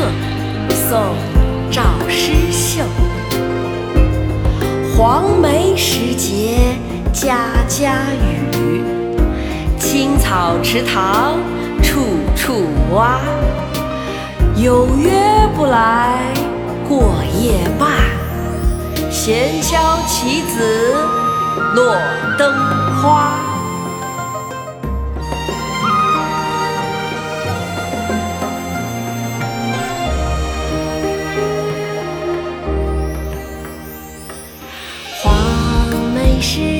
客宋赵师秀黄梅时节家家雨，青草池塘处处蛙。有约不来过夜半，闲敲棋子落灯花。是